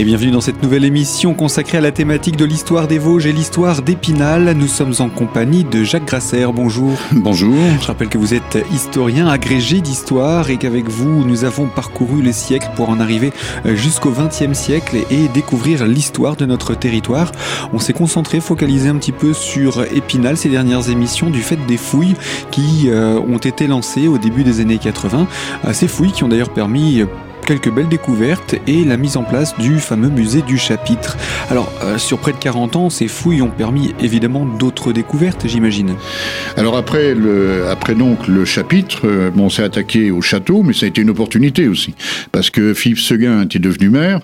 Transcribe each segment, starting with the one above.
Et bienvenue dans cette nouvelle émission consacrée à la thématique de l'histoire des Vosges et l'histoire d'Épinal. Nous sommes en compagnie de Jacques Grasser. Bonjour. Bonjour. Je rappelle que vous êtes historien agrégé d'histoire et qu'avec vous, nous avons parcouru les siècles pour en arriver jusqu'au XXe siècle et découvrir l'histoire de notre territoire. On s'est concentré, focalisé un petit peu sur Épinal ces dernières émissions du fait des fouilles qui euh, ont été lancées au début des années 80. Ces fouilles qui ont d'ailleurs permis quelques belles découvertes et la mise en place du fameux musée du chapitre. Alors, euh, sur près de 40 ans, ces fouilles ont permis évidemment d'autres découvertes, j'imagine. Alors après, le, après donc le chapitre, euh, bon, on s'est attaqué au château, mais ça a été une opportunité aussi, parce que Philippe Seguin était devenu maire.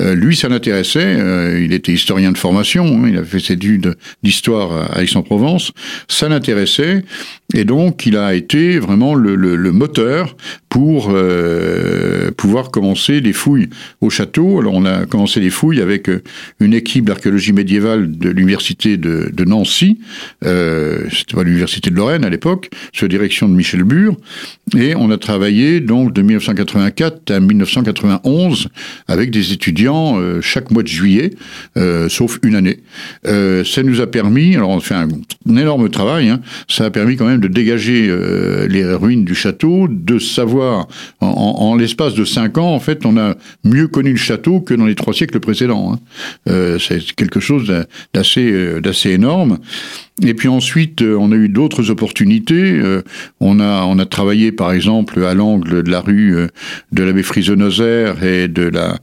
Euh, lui, ça l'intéressait. il était historien de formation. Hein, il avait fait ses études d'histoire à Aix-en-Provence. Ça l'intéressait, et donc il a été vraiment le moteur pour pouvoir commencer les fouilles au château. Alors on a commencé les fouilles avec euh, une équipe d'archéologie médiévale de l'université de, Nancy, euh, c'était l'université de Lorraine à l'époque, sous direction de Michel Bure, et on a travaillé donc de 1984 à 1991 avec des étudiants euh, chaque mois de juillet, euh, sauf une année. ça nous a permis, alors on fait un, énorme travail, hein, ça a permis quand même de dégager les ruines du château, de savoir en, l'espace de cinq en fait, on a mieux connu le château que dans les trois siècles précédents. Hein. Euh, c'est quelque chose d'assez euh, d'assez énorme. Et puis ensuite, euh, on a eu d'autres opportunités. On a, on a travaillé, par exemple, à l'angle de la rue de l'abbé Frisonoser et de la,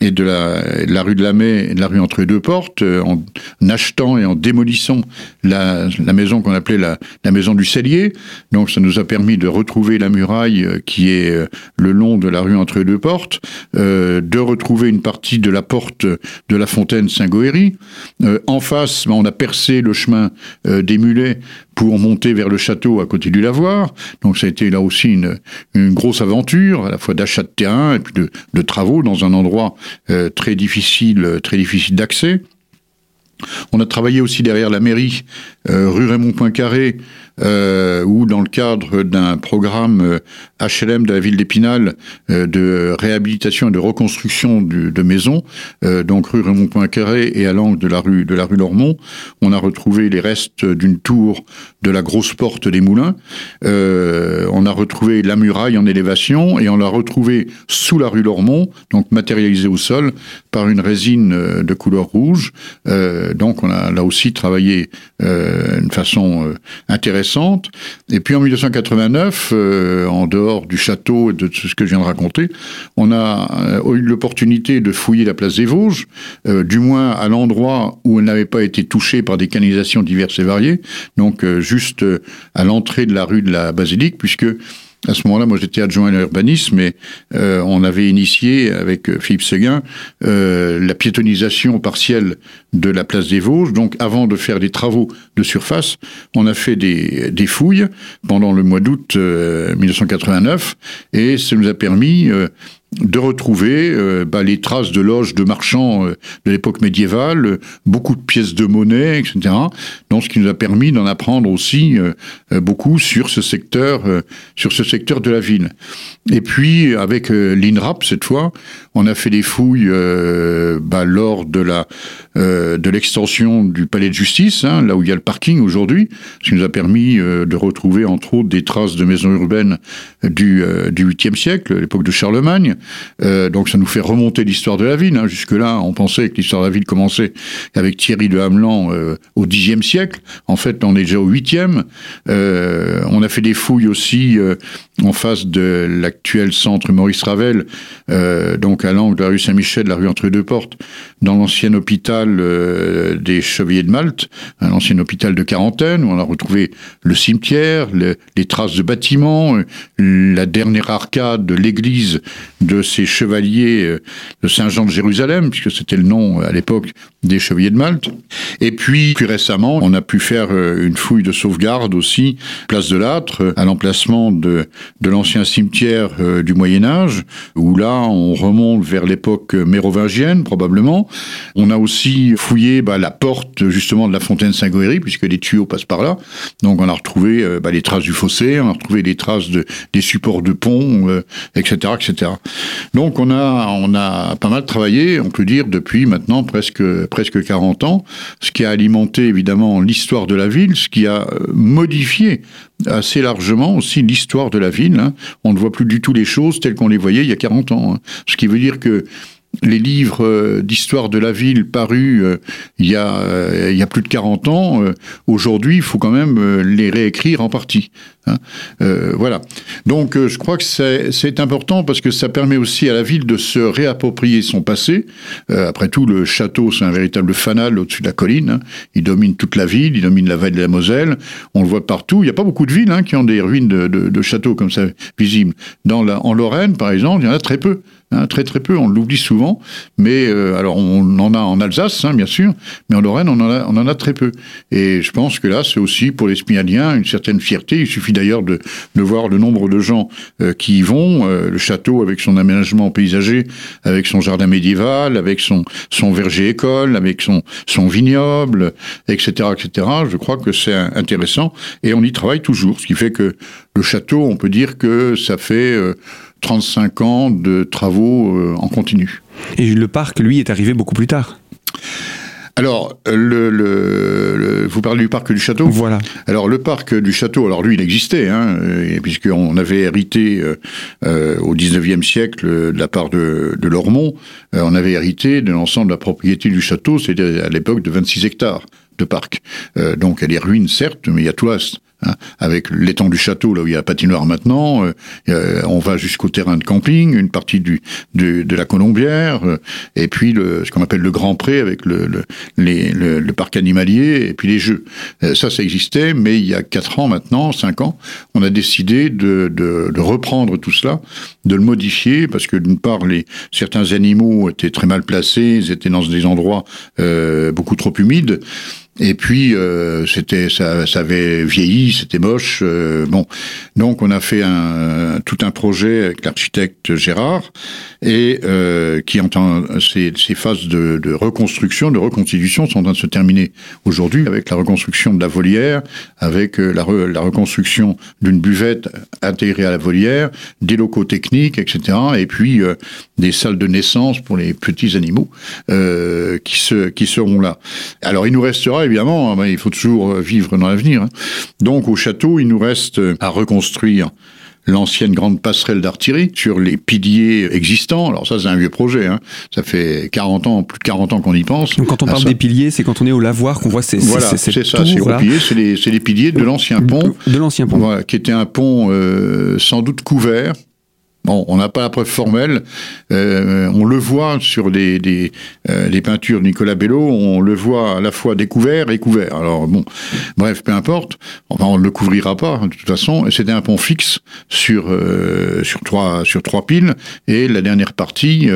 et de la, la rue de la Mai et de la rue entre les deux portes, en achetant et en démolissant la, la maison qu'on appelait la, la maison du cellier. Donc ça nous a permis de retrouver la muraille qui est le long de la rue entre les deux portes, euh, de retrouver une partie de la porte de la fontaine Saint-Goëry. Euh, en face, ben, on a percé le chemin euh, des mulets pour monter vers le château à côté du lavoir. Donc ça a été là aussi une, grosse aventure, à la fois d'achat de terrain et puis de, travaux dans un endroit très difficile, très difficile d'accès. On a travaillé aussi derrière la mairie, rue Raymond Poincaré, euh, où dans le cadre d'un programme HLM euh, de la ville d'Épinal euh, de réhabilitation et de reconstruction de maisons, euh, donc rue Raymond Poincaré et à l'angle de la rue de la rue Lormont, on a retrouvé les restes d'une tour de la grosse porte des Moulins. on a retrouvé la muraille en élévation et on l'a retrouvé sous la rue Lormont, donc matérialisé au sol par une résine de couleur rouge. donc on a là aussi travaillé d'une façon intéressante et puis en 1989, euh, en dehors du château et de ce que je viens de raconter, on a euh, eu l'opportunité de fouiller la place des Vosges, euh, du moins à l'endroit où elle n'avait pas été touchée par des canalisations diverses et variées, donc juste à l'entrée de la rue de la Basilique, puisque à ce moment-là, moi j'étais adjoint à l'urbanisme et euh, on avait initié avec euh, Philippe Séguin euh, la piétonisation partielle de la place des Vosges. Donc avant de faire des travaux de surface, on a fait des, des fouilles pendant le mois d'août 1989 et ça nous a permis de retrouver euh, bah, les traces de loges de marchands euh, de l'époque médiévale, beaucoup de pièces de monnaie, etc. Donc, ce qui nous a permis d'en apprendre aussi euh, beaucoup sur ce secteur, sur ce secteur de la ville. Et puis, avec l'INRAP cette fois, on a fait des fouilles bah, lors de la de l'extension du palais de justice, hein, là où il y a le parking aujourd'hui, ce qui nous a permis de retrouver entre autres des traces de maisons urbaines du du 8e siècle, l'époque de Charlemagne. Euh, donc ça nous fait remonter l'histoire de la ville. Hein. Jusque-là, on pensait que l'histoire de la ville commençait avec Thierry de Hamelan euh, au Xe siècle. En fait, on est déjà au 8e. Euh, on a fait des fouilles aussi en face de l'actuel centre Maurice Ravel, donc à l'angle de la rue Saint-Michel, de la rue entre deux portes, dans l'ancien hôpital des Chevaliers de Malte, un ancien hôpital de quarantaine, où on a retrouvé le cimetière, les traces de bâtiments, la dernière arcade de l'église de de ces chevaliers euh, de Saint-Jean de Jérusalem, puisque c'était le nom euh, à l'époque des chevaliers de Malte. Et puis, plus récemment, on a pu faire euh, une fouille de sauvegarde aussi, place de l'Âtre, à l'emplacement de, de l'ancien cimetière du Moyen Âge, où là, on remonte vers l'époque mérovingienne, probablement. On a aussi fouillé bah, la porte, justement, de la fontaine Saint-Goëry, puisque les tuyaux passent par là. Donc, on a retrouvé bah, les traces du fossé, on a retrouvé les traces de, des supports de pont, etc., etc. Donc on a, on a pas mal travaillé, on peut dire, depuis maintenant presque, presque 40 ans, ce qui a alimenté évidemment l'histoire de la ville, ce qui a euh, modifié assez largement aussi l'histoire de la ville. Hein. On ne voit plus du tout les choses telles qu'on les voyait il y a 40 ans. Hein. Ce qui veut dire que les livres euh, d'histoire de la ville parus euh, il, y a, euh, il y a plus de 40 ans, aujourd'hui, il faut quand même les réécrire en partie. Hein. voilà. Donc, je crois que c'est important parce que ça permet aussi à la ville de se réapproprier son passé. après tout, le château, c'est un véritable fanal au-dessus de la colline. Hein. Il domine toute la ville, il domine la vallée de la Moselle. On le voit partout. Il n'y a pas beaucoup de villes hein, qui ont des ruines de, de, châteaux comme ça visibles. Dans la, en Lorraine, par exemple, il y en a très peu. Hein, très très peu, on l'oublie souvent, mais euh, alors on en a en Alsace, hein, bien sûr, mais en Lorraine, on en a, on en a très peu. Et je pense que là, c'est aussi pour les Spignaliens une certaine fierté. Il suffit d'ailleurs de, de voir le nombre de gens euh, qui y vont. Euh, le château avec son aménagement paysager, avec son jardin médiéval, avec son, son verger-école, avec son, son vignoble, etc., etc. Je crois que c'est intéressant et on y travaille toujours, ce qui fait que le château, on peut dire que ça fait 35 ans de travaux euh, en continu. Et le parc, lui, est arrivé beaucoup plus tard alors, le, vous parlez du parc du château? Voilà. Alors, le parc du château, alors lui, il existait, hein, puisqu'on avait hérité euh, euh, au 19e siècle de la part de, de Lormont, on avait hérité de l'ensemble de la propriété du château, c'était à l'époque de 26 hectares de parc. donc, il y a des ruines, certes, mais il y a tout. Hein, avec l'étang du château, là où il y a la patinoire maintenant, euh, on va jusqu'au terrain de camping, une partie du, de la Colombière, euh, et puis le, ce qu'on appelle le Grand Pré avec le, le, le, parc animalier, et puis les jeux. Euh, ça, ça existait, mais il y a quatre ans maintenant, cinq ans, on a décidé de, de, de reprendre tout cela, de le modifier, parce que d'une part, les, certains animaux étaient très mal placés, ils étaient dans des endroits euh, beaucoup trop humides, et puis euh, c'était ça, ça avait vieilli, c'était moche. Euh, bon, donc on a fait un, tout un projet avec l'architecte Gérard et euh, qui entend ces, ces phases de, de, reconstruction, de reconstitution sont en train de se terminer aujourd'hui avec la reconstruction de la volière, avec euh, la, la reconstruction d'une buvette intégrée à la volière, des locaux techniques, etc. Et puis euh, des salles de naissance pour les petits animaux qui se qui seront là. Alors il nous restera évidemment, hein, il faut toujours euh, vivre dans l'avenir. Hein. Donc au château, il nous reste à reconstruire l'ancienne grande passerelle d'artillerie sur les piliers existants. Alors ça, c'est un vieux projet. Hein. Ça fait 40 ans, plus de 40 ans qu'on y pense. Donc quand on parle des piliers, c'est quand on est au lavoir qu'on voit ces Voilà, c'est ça, c'est piliers, c'est les, les, piliers de l'ancien pont. De l'ancien pont. Voilà, qui était un pont euh, sans doute couvert, Bon, on n'a pas la preuve formelle. Euh, on le voit sur des, des euh, les peintures de Nicolas Bello, on le voit à la fois découvert et couvert. Alors bon, bref, peu importe. On ne le couvrira pas de toute façon. C'était un pont fixe sur euh, sur trois sur trois piles et la dernière partie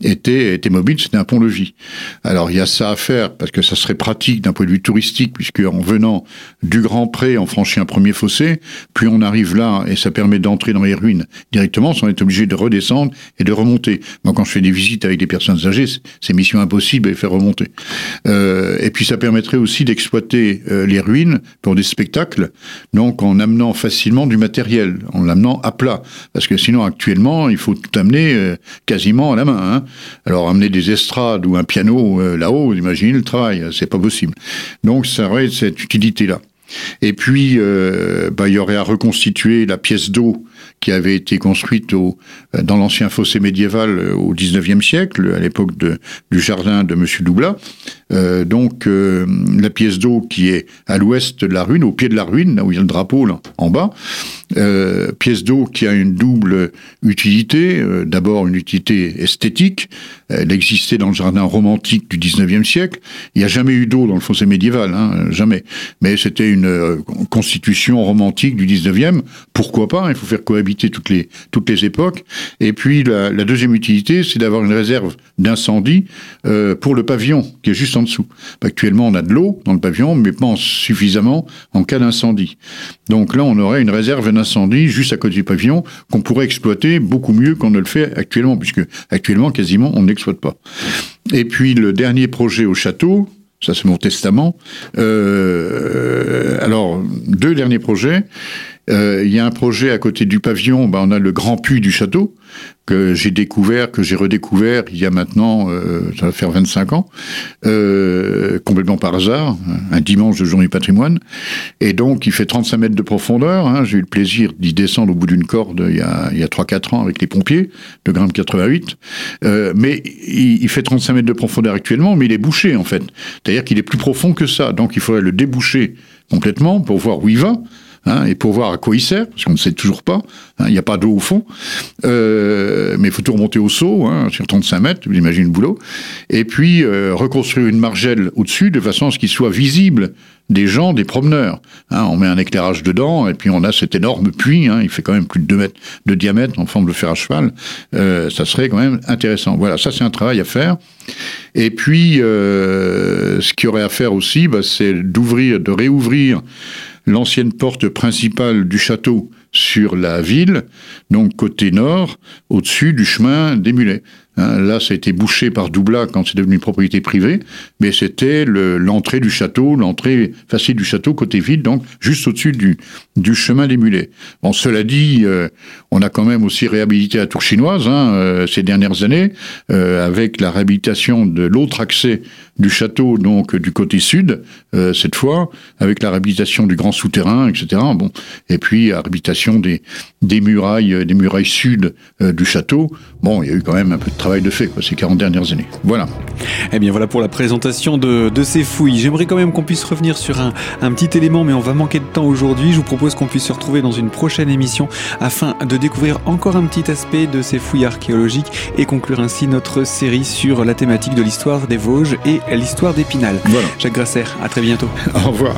était était mobile. C'était un pont levis. Alors il y a ça à faire parce que ça serait pratique d'un point de vue touristique puisque en venant du Grand Pré, on franchit un premier fossé, puis on arrive là et ça permet d'entrer dans les ruines directement on est obligé de redescendre et de remonter. Moi, quand je fais des visites avec des personnes âgées, c'est mission impossible les faire remonter. Euh, et puis, ça permettrait aussi d'exploiter euh, les ruines pour des spectacles, donc en amenant facilement du matériel, en l'amenant à plat. Parce que sinon, actuellement, il faut tout amener euh, quasiment à la main. Hein. Alors, amener des estrades ou un piano là-haut, imaginez le travail, c'est pas possible. Donc, ça aurait cette utilité-là. Et puis, euh, bah, il y aurait à reconstituer la pièce d'eau qui avait été construite au, dans l'ancien fossé médiéval euh, au 19e siècle, à l'époque du jardin de Monsieur Doublat. Euh, donc, euh, la pièce d'eau qui est à l'ouest de la ruine, au pied de la ruine, là où il y a le drapeau, là, en bas. Euh, pièce d'eau qui a une double utilité. D'abord, une utilité esthétique. Elle existait dans le jardin romantique du 19e siècle. Il n'y a jamais eu d'eau dans le fossé médiéval, hein, jamais. Mais c'était une constitution romantique du 19e. Pourquoi pas Il faut faire cohabiter toutes les, toutes les époques. Et puis, la, la deuxième utilité, c'est d'avoir une réserve d'incendie pour le pavillon, qui est juste en dessous. Actuellement, on a de l'eau dans le pavillon, mais pas suffisamment en cas d'incendie. Donc là, on aurait une réserve d'incendie juste à côté du pavillon qu'on pourrait exploiter beaucoup mieux qu'on ne le fait actuellement, puisque actuellement, quasiment, on n'exploite pas. Et puis, le dernier projet au château, ça c'est mon testament. Euh, alors, deux derniers projets. Euh, il y a un projet à côté du pavillon, ben, on a le grand puits du château, que j'ai découvert, que j'ai redécouvert il y a maintenant, euh, ça va faire 25 ans, euh, complètement par hasard, un dimanche de journée patrimoine. Et donc, il fait 35 mètres de profondeur. Hein, j'ai eu le plaisir d'y descendre au bout d'une corde il y a, il y a 3-4 ans avec les pompiers de Grande 88. Euh, mais il, il, fait 35 mètres de profondeur actuellement, mais il est bouché en fait. C'est-à-dire qu'il est plus profond que ça. Donc, il faudrait le déboucher complètement pour voir où il va. Hein, et pour voir à quoi il sert, parce qu'on ne sait toujours pas, hein, il n'y a pas d'eau au fond, euh, mais il faut tout remonter au saut, hein, sur 35 mètres, vous imaginez le boulot, et puis euh, reconstruire une margelle au-dessus de façon à ce qu'il soit visible des gens, des promeneurs. On met un éclairage dedans, et puis on a cet énorme puits, il fait quand même plus de 2 mètres de diamètre, en forme de fer à cheval, euh, ça serait quand même intéressant. Voilà, ça c'est un travail à faire. Et puis, ce qu'il y aurait à faire aussi, bah, c'est d'ouvrir, de réouvrir l'ancienne porte principale du château sur la ville, donc côté nord, au-dessus du chemin des mulets. Hein, là, ça a été bouché par Doublat quand c'est devenu propriété privée, mais c'était l'entrée du château, l'entrée facile du château côté ville, donc juste au-dessus du, du chemin des mulets. Bon, cela dit, euh, on a quand même aussi réhabilité la tour chinoise hein, euh, ces dernières années, euh, avec la réhabilitation de l'autre accès du château, donc du côté sud, cette fois, avec la réhabilitation du grand souterrain, etc. Bon, et puis la réhabilitation des, des murailles, des murailles sud du château. Bon, il y a eu quand même un peu de travail de fait, quoi, ces 40 dernières années. Voilà. Eh bien, voilà pour la présentation de, de ces fouilles. J'aimerais quand même qu'on puisse revenir sur un, un petit élément, mais on va manquer de temps aujourd'hui. Je vous propose qu'on puisse se retrouver dans une prochaine émission afin de découvrir encore un petit aspect de ces fouilles archéologiques et conclure ainsi notre série sur la thématique de l'histoire des Vosges et l'histoire d'Épinal. Voilà. Jacques Grasser, à très bientôt. Au revoir.